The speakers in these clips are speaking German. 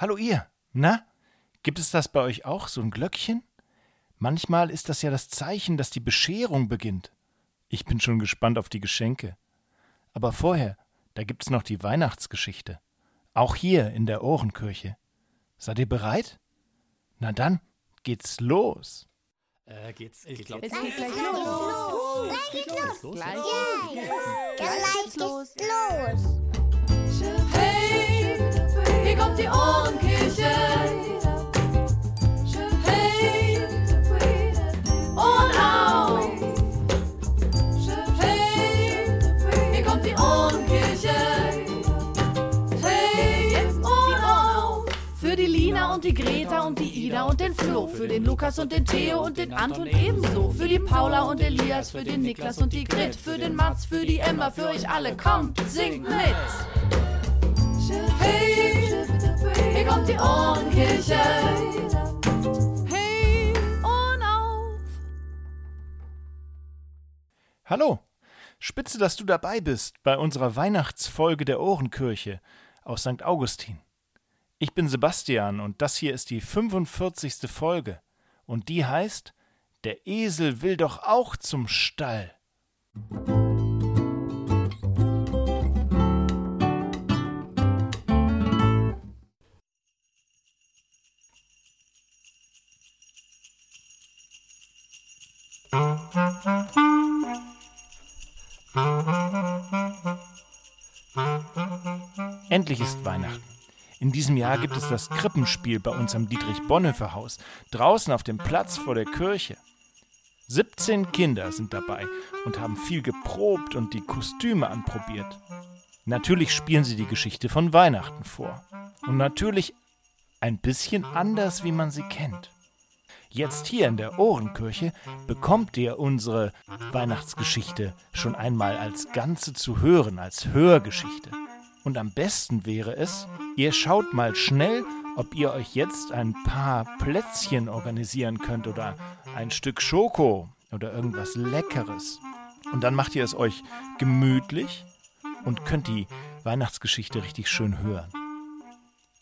Hallo ihr, na? Gibt es das bei euch auch, so ein Glöckchen? Manchmal ist das ja das Zeichen, dass die Bescherung beginnt. Ich bin schon gespannt auf die Geschenke. Aber vorher, da gibt's noch die Weihnachtsgeschichte. Auch hier in der Ohrenkirche. Seid ihr bereit? Na dann, geht's los. Äh, geht's? Ich geht's glaub- jetzt? Es geht gleich los. Gleich geht's los. Gleich. Gleich geht's los. Hier kommt die Ohrenkirche. Hey, auf. Hier kommt die Ohrenkirche. Hey, auf. Für die Lina und die Greta und die Ida und den Flo. Für den Lukas und den Theo und den Anton ebenso. Für die Paula und Elias, für den Niklas und die Grit. Für den Mats, für die Emma, für euch alle. Kommt, singt mit. Kommt die Ohrenkirche. Hey, Ohren auf. Hallo, spitze, dass du dabei bist bei unserer Weihnachtsfolge der Ohrenkirche aus St. Augustin. Ich bin Sebastian und das hier ist die 45. Folge und die heißt Der Esel will doch auch zum Stall. Endlich ist Weihnachten. In diesem Jahr gibt es das Krippenspiel bei uns am Dietrich-Bonhoeffer-Haus, draußen auf dem Platz vor der Kirche. 17 Kinder sind dabei und haben viel geprobt und die Kostüme anprobiert. Natürlich spielen sie die Geschichte von Weihnachten vor. Und natürlich ein bisschen anders, wie man sie kennt. Jetzt hier in der Ohrenkirche bekommt ihr unsere Weihnachtsgeschichte schon einmal als Ganze zu hören, als Hörgeschichte. Und am besten wäre es, ihr schaut mal schnell, ob ihr euch jetzt ein paar Plätzchen organisieren könnt oder ein Stück Schoko oder irgendwas Leckeres. Und dann macht ihr es euch gemütlich und könnt die Weihnachtsgeschichte richtig schön hören.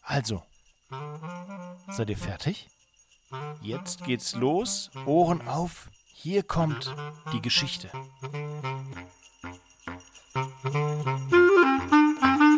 Also, seid ihr fertig? Jetzt geht's los, Ohren auf, hier kommt die Geschichte.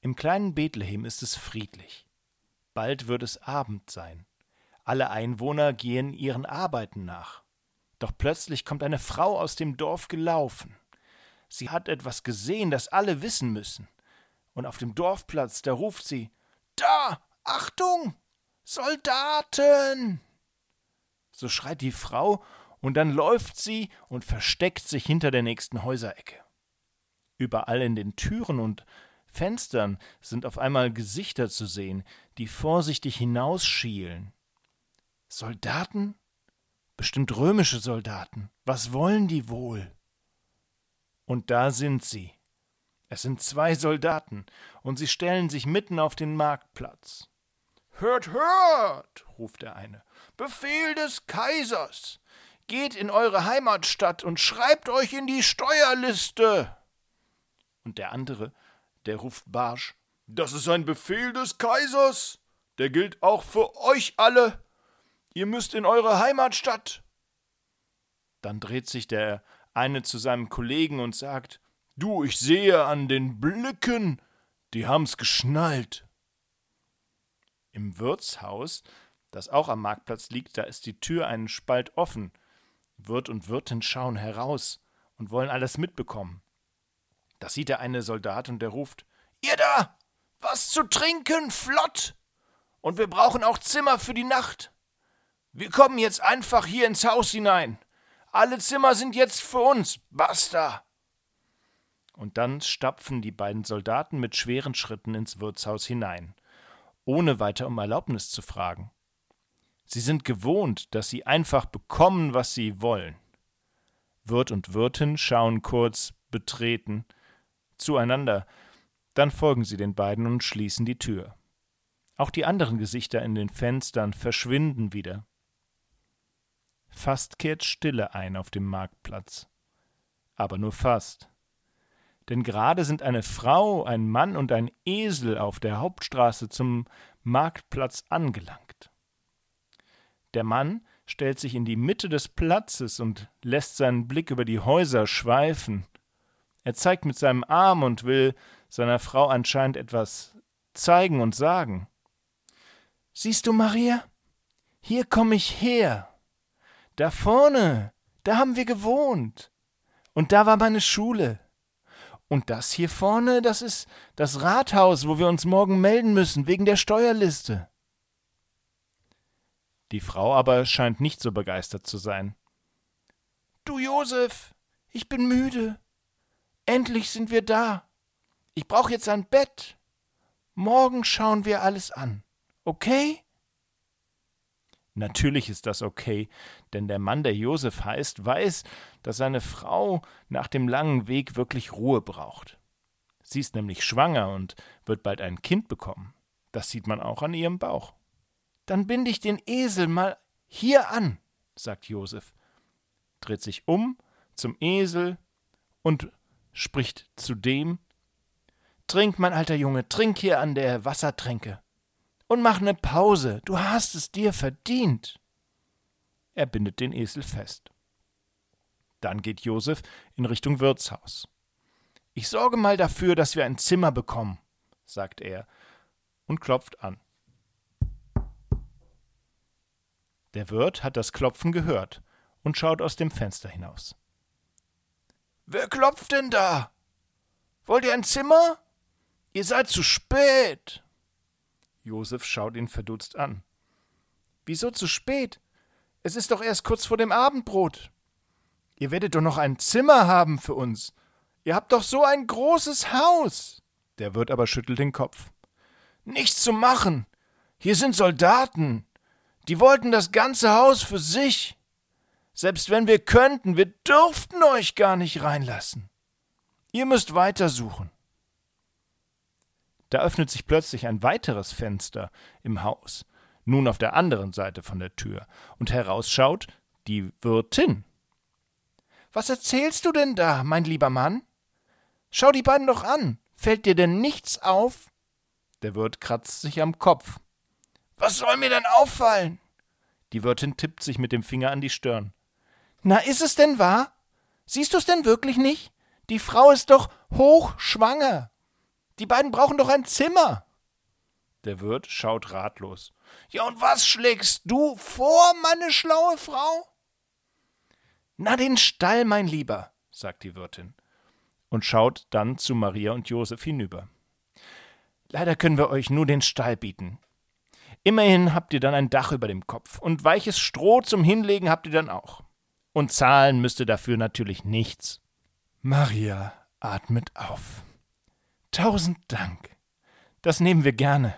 Im kleinen Bethlehem ist es friedlich. Bald wird es Abend sein. Alle Einwohner gehen ihren Arbeiten nach. Doch plötzlich kommt eine Frau aus dem Dorf gelaufen. Sie hat etwas gesehen, das alle wissen müssen. Und auf dem Dorfplatz, da ruft sie Da. Achtung. Soldaten. So schreit die Frau, und dann läuft sie und versteckt sich hinter der nächsten Häuserecke. Überall in den Türen und Fenstern sind auf einmal Gesichter zu sehen, die vorsichtig hinausschielen. Soldaten? Bestimmt römische Soldaten. Was wollen die wohl? Und da sind sie. Es sind zwei Soldaten, und sie stellen sich mitten auf den Marktplatz. Hört, hört, ruft der eine. Befehl des Kaisers. Geht in eure Heimatstadt und schreibt euch in die Steuerliste. Und der andere, der ruft barsch Das ist ein Befehl des Kaisers. Der gilt auch für euch alle. Ihr müsst in eure Heimatstadt. Dann dreht sich der eine zu seinem Kollegen und sagt Du, ich sehe an den Blicken, die haben's geschnallt. Im Wirtshaus, das auch am Marktplatz liegt, da ist die Tür einen Spalt offen. Wirt und Wirtin schauen heraus, und wollen alles mitbekommen. Das sieht der eine Soldat und der ruft: Ihr da! Was zu trinken, flott! Und wir brauchen auch Zimmer für die Nacht. Wir kommen jetzt einfach hier ins Haus hinein. Alle Zimmer sind jetzt für uns. Basta! Und dann stapfen die beiden Soldaten mit schweren Schritten ins Wirtshaus hinein, ohne weiter um Erlaubnis zu fragen. Sie sind gewohnt, dass sie einfach bekommen, was sie wollen. Wirt und Wirtin schauen kurz betreten zueinander, dann folgen sie den beiden und schließen die Tür. Auch die anderen Gesichter in den Fenstern verschwinden wieder. Fast kehrt Stille ein auf dem Marktplatz. Aber nur fast. Denn gerade sind eine Frau, ein Mann und ein Esel auf der Hauptstraße zum Marktplatz angelangt. Der Mann stellt sich in die Mitte des Platzes und lässt seinen Blick über die Häuser schweifen. Er zeigt mit seinem Arm und will seiner Frau anscheinend etwas zeigen und sagen. Siehst du, Maria? Hier komme ich her. Da vorne, da haben wir gewohnt. Und da war meine Schule. Und das hier vorne, das ist das Rathaus, wo wir uns morgen melden müssen, wegen der Steuerliste. Die Frau aber scheint nicht so begeistert zu sein. Du Josef, ich bin müde. Endlich sind wir da. Ich brauche jetzt ein Bett. Morgen schauen wir alles an. Okay? Natürlich ist das okay, denn der Mann, der Josef heißt, weiß, dass seine Frau nach dem langen Weg wirklich Ruhe braucht. Sie ist nämlich schwanger und wird bald ein Kind bekommen. Das sieht man auch an ihrem Bauch. Dann binde ich den Esel mal hier an, sagt Josef, dreht sich um zum Esel und spricht zu dem Trink, mein alter Junge, trink hier an der Wassertränke und mach ne Pause, du hast es dir verdient. Er bindet den Esel fest. Dann geht Josef in Richtung Wirtshaus. Ich sorge mal dafür, dass wir ein Zimmer bekommen, sagt er und klopft an. Der Wirt hat das Klopfen gehört und schaut aus dem Fenster hinaus. Wer klopft denn da? Wollt ihr ein Zimmer? Ihr seid zu spät. Josef schaut ihn verdutzt an. Wieso zu spät? Es ist doch erst kurz vor dem Abendbrot. Ihr werdet doch noch ein Zimmer haben für uns. Ihr habt doch so ein großes Haus. Der Wirt aber schüttelt den Kopf. Nichts zu machen. Hier sind Soldaten. Die wollten das ganze Haus für sich. Selbst wenn wir könnten, wir dürften euch gar nicht reinlassen. Ihr müsst weitersuchen. Da öffnet sich plötzlich ein weiteres Fenster im Haus, nun auf der anderen Seite von der Tür, und herausschaut die Wirtin. Was erzählst du denn da, mein lieber Mann? Schau die beiden doch an. Fällt dir denn nichts auf? Der Wirt kratzt sich am Kopf. Was soll mir denn auffallen? Die Wirtin tippt sich mit dem Finger an die Stirn. Na, ist es denn wahr? Siehst du's denn wirklich nicht? Die Frau ist doch hochschwanger. Die beiden brauchen doch ein Zimmer. Der Wirt schaut ratlos. Ja, und was schlägst du vor, meine schlaue Frau? Na, den Stall, mein Lieber, sagt die Wirtin und schaut dann zu Maria und Josef hinüber. Leider können wir euch nur den Stall bieten. Immerhin habt ihr dann ein Dach über dem Kopf und weiches Stroh zum Hinlegen habt ihr dann auch. Und zahlen müsst ihr dafür natürlich nichts. Maria atmet auf. Tausend Dank. Das nehmen wir gerne.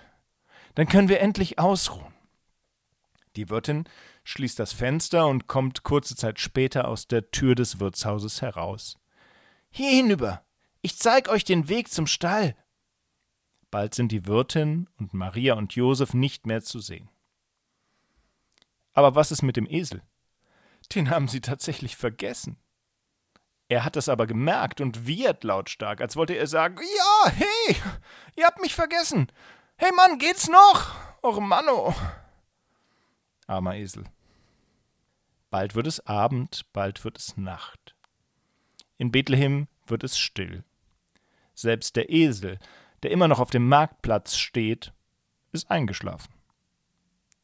Dann können wir endlich ausruhen. Die Wirtin schließt das Fenster und kommt kurze Zeit später aus der Tür des Wirtshauses heraus. Hier hinüber. Ich zeig euch den Weg zum Stall. Bald sind die Wirtin und Maria und Josef nicht mehr zu sehen. Aber was ist mit dem Esel? Den haben sie tatsächlich vergessen. Er hat es aber gemerkt und wiehert lautstark, als wollte er sagen: Ja, hey, ihr habt mich vergessen. Hey Mann, geht's noch? Och Manno. Armer Esel. Bald wird es Abend, bald wird es Nacht. In Bethlehem wird es still. Selbst der Esel, der immer noch auf dem Marktplatz steht, ist eingeschlafen.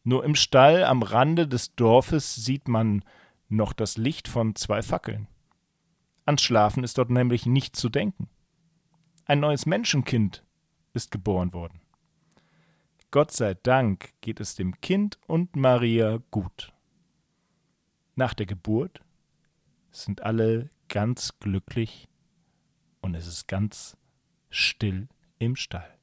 Nur im Stall am Rande des Dorfes sieht man noch das Licht von zwei Fackeln. Ans Schlafen ist dort nämlich nicht zu denken. Ein neues Menschenkind ist geboren worden. Gott sei Dank geht es dem Kind und Maria gut. Nach der Geburt sind alle ganz glücklich und es ist ganz still im Stall.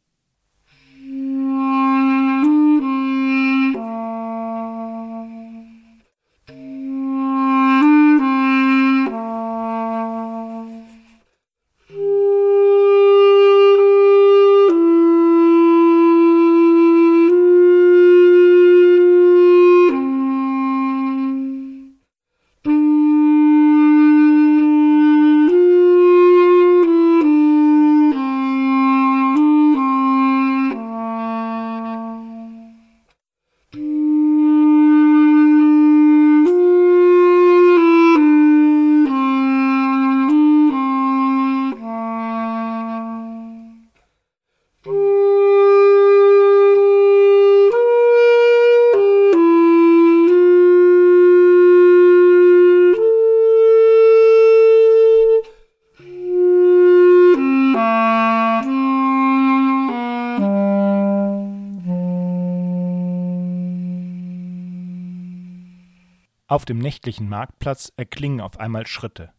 Auf dem nächtlichen Marktplatz erklingen auf einmal Schritte,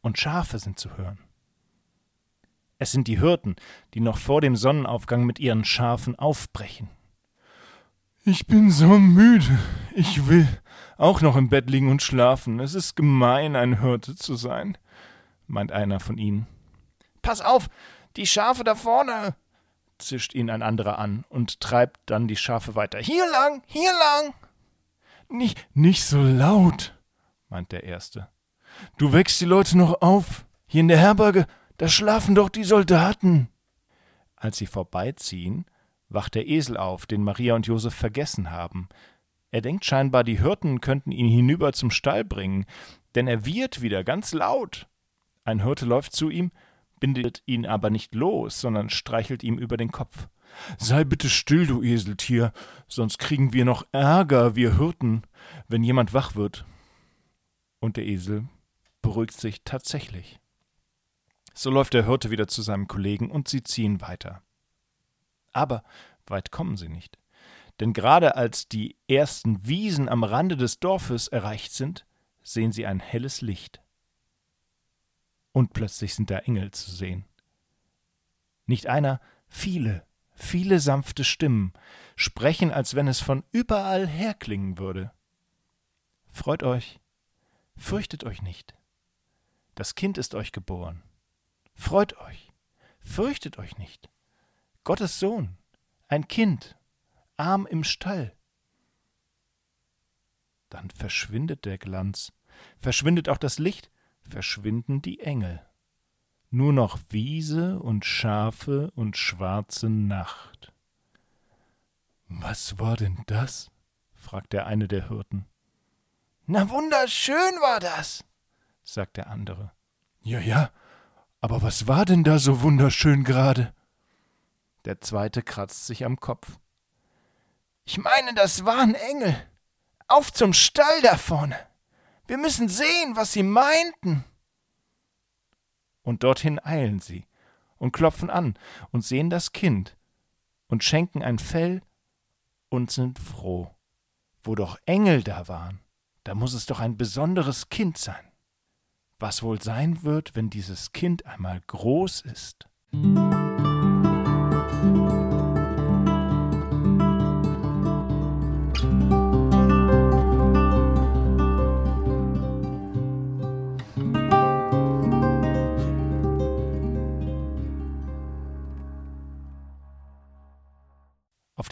und Schafe sind zu hören. Es sind die Hirten, die noch vor dem Sonnenaufgang mit ihren Schafen aufbrechen. Ich bin so müde. Ich will auch noch im Bett liegen und schlafen. Es ist gemein, ein Hirte zu sein, meint einer von ihnen. Pass auf, die Schafe da vorne, zischt ihn ein anderer an und treibt dann die Schafe weiter. Hier lang, hier lang. Nicht, nicht so laut, meint der Erste. Du wächst die Leute noch auf. Hier in der Herberge, da schlafen doch die Soldaten. Als sie vorbeiziehen, wacht der Esel auf, den Maria und Josef vergessen haben. Er denkt scheinbar, die Hirten könnten ihn hinüber zum Stall bringen, denn er wiehert wieder ganz laut. Ein Hirte läuft zu ihm, bindet ihn aber nicht los, sondern streichelt ihm über den Kopf. Sei bitte still, du Eseltier, sonst kriegen wir noch Ärger, wir Hirten, wenn jemand wach wird. Und der Esel beruhigt sich tatsächlich. So läuft der Hirte wieder zu seinem Kollegen und sie ziehen weiter. Aber weit kommen sie nicht. Denn gerade als die ersten Wiesen am Rande des Dorfes erreicht sind, sehen sie ein helles Licht. Und plötzlich sind da Engel zu sehen. Nicht einer, viele, viele sanfte Stimmen sprechen, als wenn es von überall herklingen würde. Freut euch, fürchtet euch nicht. Das Kind ist euch geboren. Freut euch, fürchtet euch nicht. Gottes Sohn, ein Kind, arm im Stall. Dann verschwindet der Glanz, verschwindet auch das Licht, verschwinden die Engel nur noch Wiese und Schafe und schwarze Nacht. Was war denn das? fragt der eine der Hirten. Na wunderschön war das, sagt der andere. Ja, ja, aber was war denn da so wunderschön gerade? Der zweite kratzt sich am Kopf. Ich meine, das waren Engel. Auf zum Stall da vorne. Wir müssen sehen, was sie meinten und dorthin eilen sie und klopfen an und sehen das Kind und schenken ein Fell und sind froh. Wo doch Engel da waren, da muss es doch ein besonderes Kind sein. Was wohl sein wird, wenn dieses Kind einmal groß ist.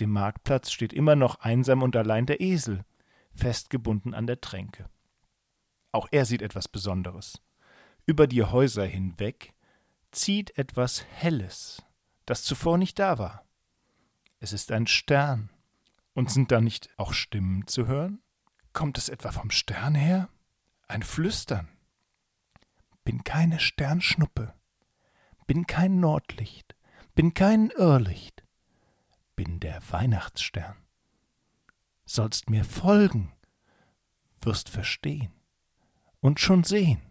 Dem Marktplatz steht immer noch einsam und allein der Esel, festgebunden an der Tränke. Auch er sieht etwas Besonderes. Über die Häuser hinweg zieht etwas Helles, das zuvor nicht da war. Es ist ein Stern. Und sind da nicht auch Stimmen zu hören? Kommt es etwa vom Stern her? Ein Flüstern. Bin keine Sternschnuppe, bin kein Nordlicht, bin kein Irrlicht, bin der Weihnachtsstern. Sollst mir folgen, wirst verstehen und schon sehen,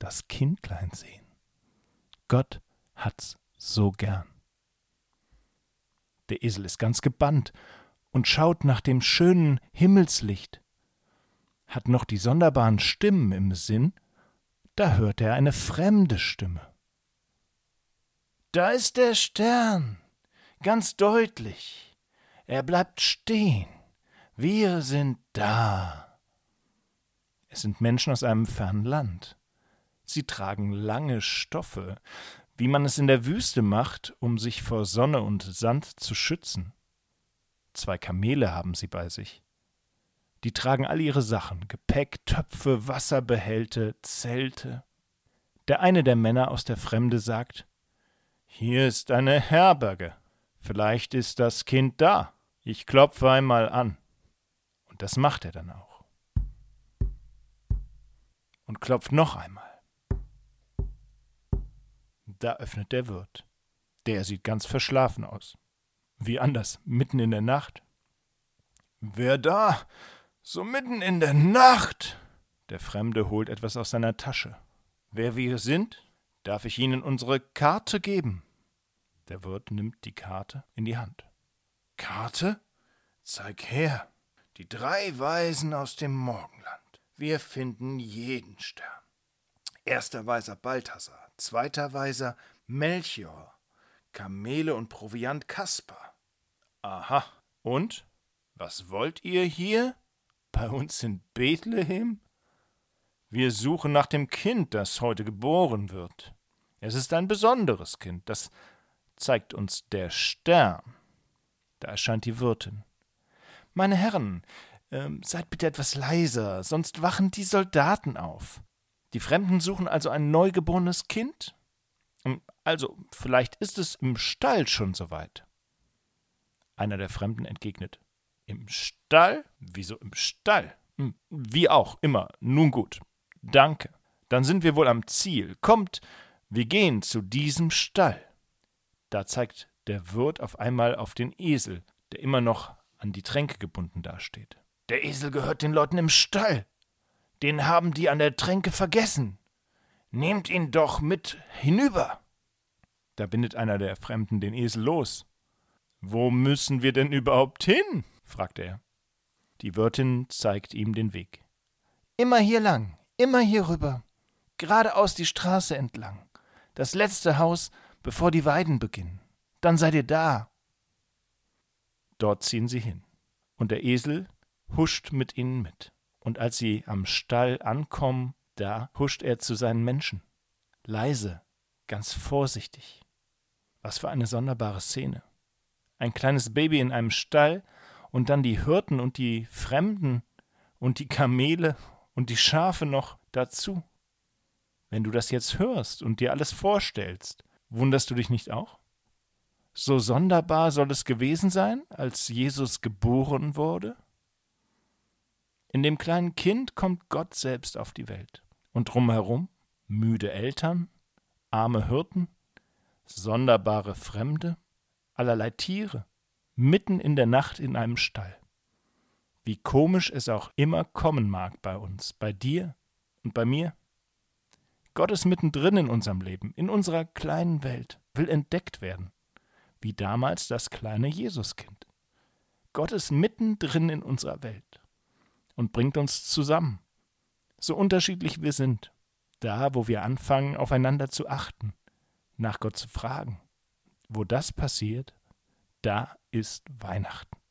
das Kindlein sehen. Gott hat's so gern. Der Esel ist ganz gebannt und schaut nach dem schönen Himmelslicht, hat noch die sonderbaren Stimmen im Sinn, da hört er eine fremde Stimme. Da ist der Stern, ganz deutlich. Er bleibt stehen. Wir sind da. Es sind Menschen aus einem fernen Land. Sie tragen lange Stoffe, wie man es in der Wüste macht, um sich vor Sonne und Sand zu schützen. Zwei Kamele haben sie bei sich. Die tragen all ihre Sachen, Gepäck, Töpfe, Wasserbehälte, Zelte. Der eine der Männer aus der Fremde sagt Hier ist eine Herberge. Vielleicht ist das Kind da. Ich klopfe einmal an. Und das macht er dann auch. Und klopft noch einmal. Da öffnet der Wirt. Der sieht ganz verschlafen aus. Wie anders, mitten in der Nacht. Wer da? So mitten in der Nacht. Der Fremde holt etwas aus seiner Tasche. Wer wir sind, darf ich Ihnen unsere Karte geben. Der Wirt nimmt die Karte in die Hand. Karte? Zeig her. Die drei Weisen aus dem Morgenland. Wir finden jeden Stern. Erster Weiser Balthasar, zweiter Weiser Melchior, Kamele und Proviant Kaspar. Aha. Und? Was wollt ihr hier? Bei uns in Bethlehem? Wir suchen nach dem Kind, das heute geboren wird. Es ist ein besonderes Kind, das zeigt uns der Stern. Da erscheint die Wirtin. Meine Herren, äh, seid bitte etwas leiser, sonst wachen die Soldaten auf. Die Fremden suchen also ein neugeborenes Kind? Hm, also, vielleicht ist es im Stall schon soweit. Einer der Fremden entgegnet. Im Stall? Wieso im Stall? Hm, wie auch, immer. Nun gut. Danke. Dann sind wir wohl am Ziel. Kommt, wir gehen zu diesem Stall. Da zeigt der Wirt auf einmal auf den Esel, der immer noch an die Tränke gebunden dasteht. Der Esel gehört den Leuten im Stall. Den haben die an der Tränke vergessen. Nehmt ihn doch mit hinüber. Da bindet einer der Fremden den Esel los. Wo müssen wir denn überhaupt hin? fragt er. Die Wirtin zeigt ihm den Weg. Immer hier lang, immer hier rüber, geradeaus die Straße entlang, das letzte Haus, bevor die Weiden beginnen. Dann seid ihr da. Dort ziehen sie hin, und der Esel huscht mit ihnen mit. Und als sie am Stall ankommen, da huscht er zu seinen Menschen. Leise, ganz vorsichtig. Was für eine sonderbare Szene. Ein kleines Baby in einem Stall und dann die Hirten und die Fremden und die Kamele und die Schafe noch dazu. Wenn du das jetzt hörst und dir alles vorstellst, wunderst du dich nicht auch? So sonderbar soll es gewesen sein, als Jesus geboren wurde? In dem kleinen Kind kommt Gott selbst auf die Welt. Und drumherum müde Eltern, arme Hirten, sonderbare Fremde, allerlei Tiere, mitten in der Nacht in einem Stall. Wie komisch es auch immer kommen mag bei uns, bei dir und bei mir. Gott ist mittendrin in unserem Leben, in unserer kleinen Welt, will entdeckt werden, wie damals das kleine Jesuskind. Gott ist mittendrin in unserer Welt und bringt uns zusammen, so unterschiedlich wir sind, da, wo wir anfangen, aufeinander zu achten, nach Gott zu fragen. Wo das passiert, da ist Weihnachten.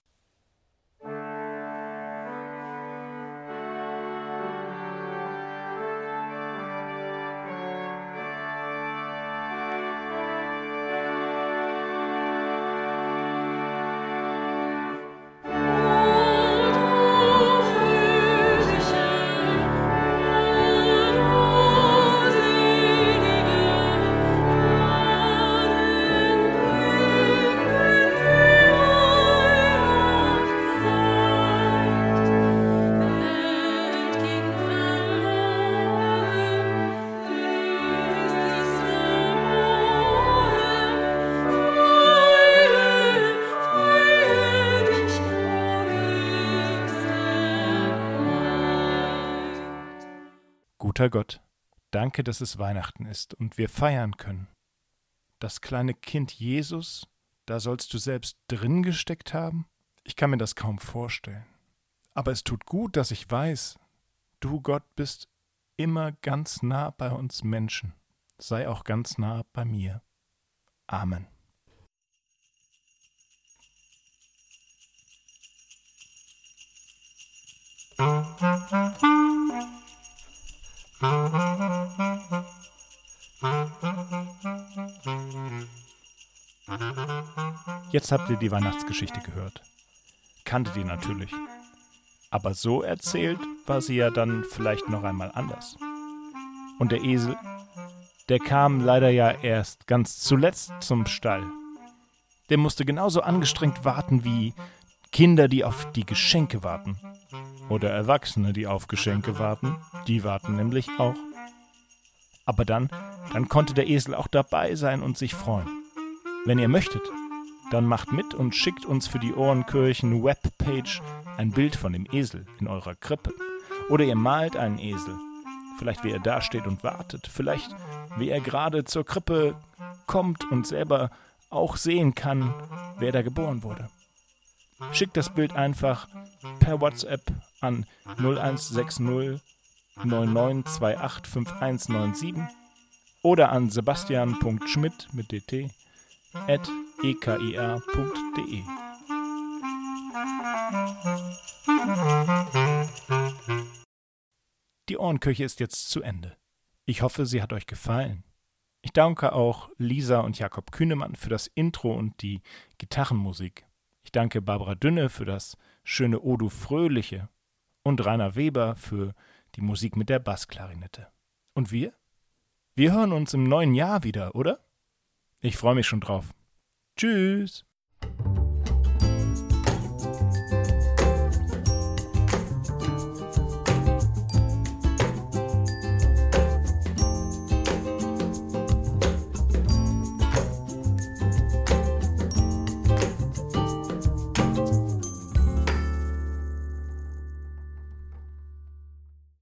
Guter Gott, Danke, dass es Weihnachten ist und wir feiern können. Das kleine Kind Jesus, da sollst du selbst drin gesteckt haben? Ich kann mir das kaum vorstellen. Aber es tut gut, dass ich weiß, du Gott bist immer ganz nah bei uns Menschen. Sei auch ganz nah bei mir. Amen. Jetzt habt ihr die Weihnachtsgeschichte gehört. Kanntet ihr natürlich. Aber so erzählt war sie ja dann vielleicht noch einmal anders. Und der Esel, der kam leider ja erst ganz zuletzt zum Stall. Der musste genauso angestrengt warten wie Kinder, die auf die Geschenke warten. Oder Erwachsene, die auf Geschenke warten. Die warten nämlich auch. Aber dann, dann konnte der Esel auch dabei sein und sich freuen. Wenn ihr möchtet, dann macht mit und schickt uns für die Ohrenkirchen Webpage ein Bild von dem Esel in eurer Krippe. Oder ihr malt einen Esel. Vielleicht wie er da steht und wartet. Vielleicht wie er gerade zur Krippe kommt und selber auch sehen kann, wer da geboren wurde. Schickt das Bild einfach per WhatsApp an 0160 99285197 oder an sebastian.schmidt mit dt at ekir.de. Die Ohrenkirche ist jetzt zu Ende. Ich hoffe, sie hat euch gefallen. Ich danke auch Lisa und Jakob Kühnemann für das Intro und die Gitarrenmusik. Ich danke Barbara Dünne für das schöne Odu Fröhliche und Rainer Weber für die Musik mit der Bassklarinette. Und wir? Wir hören uns im neuen Jahr wieder, oder? Ich freue mich schon drauf. Tschüss.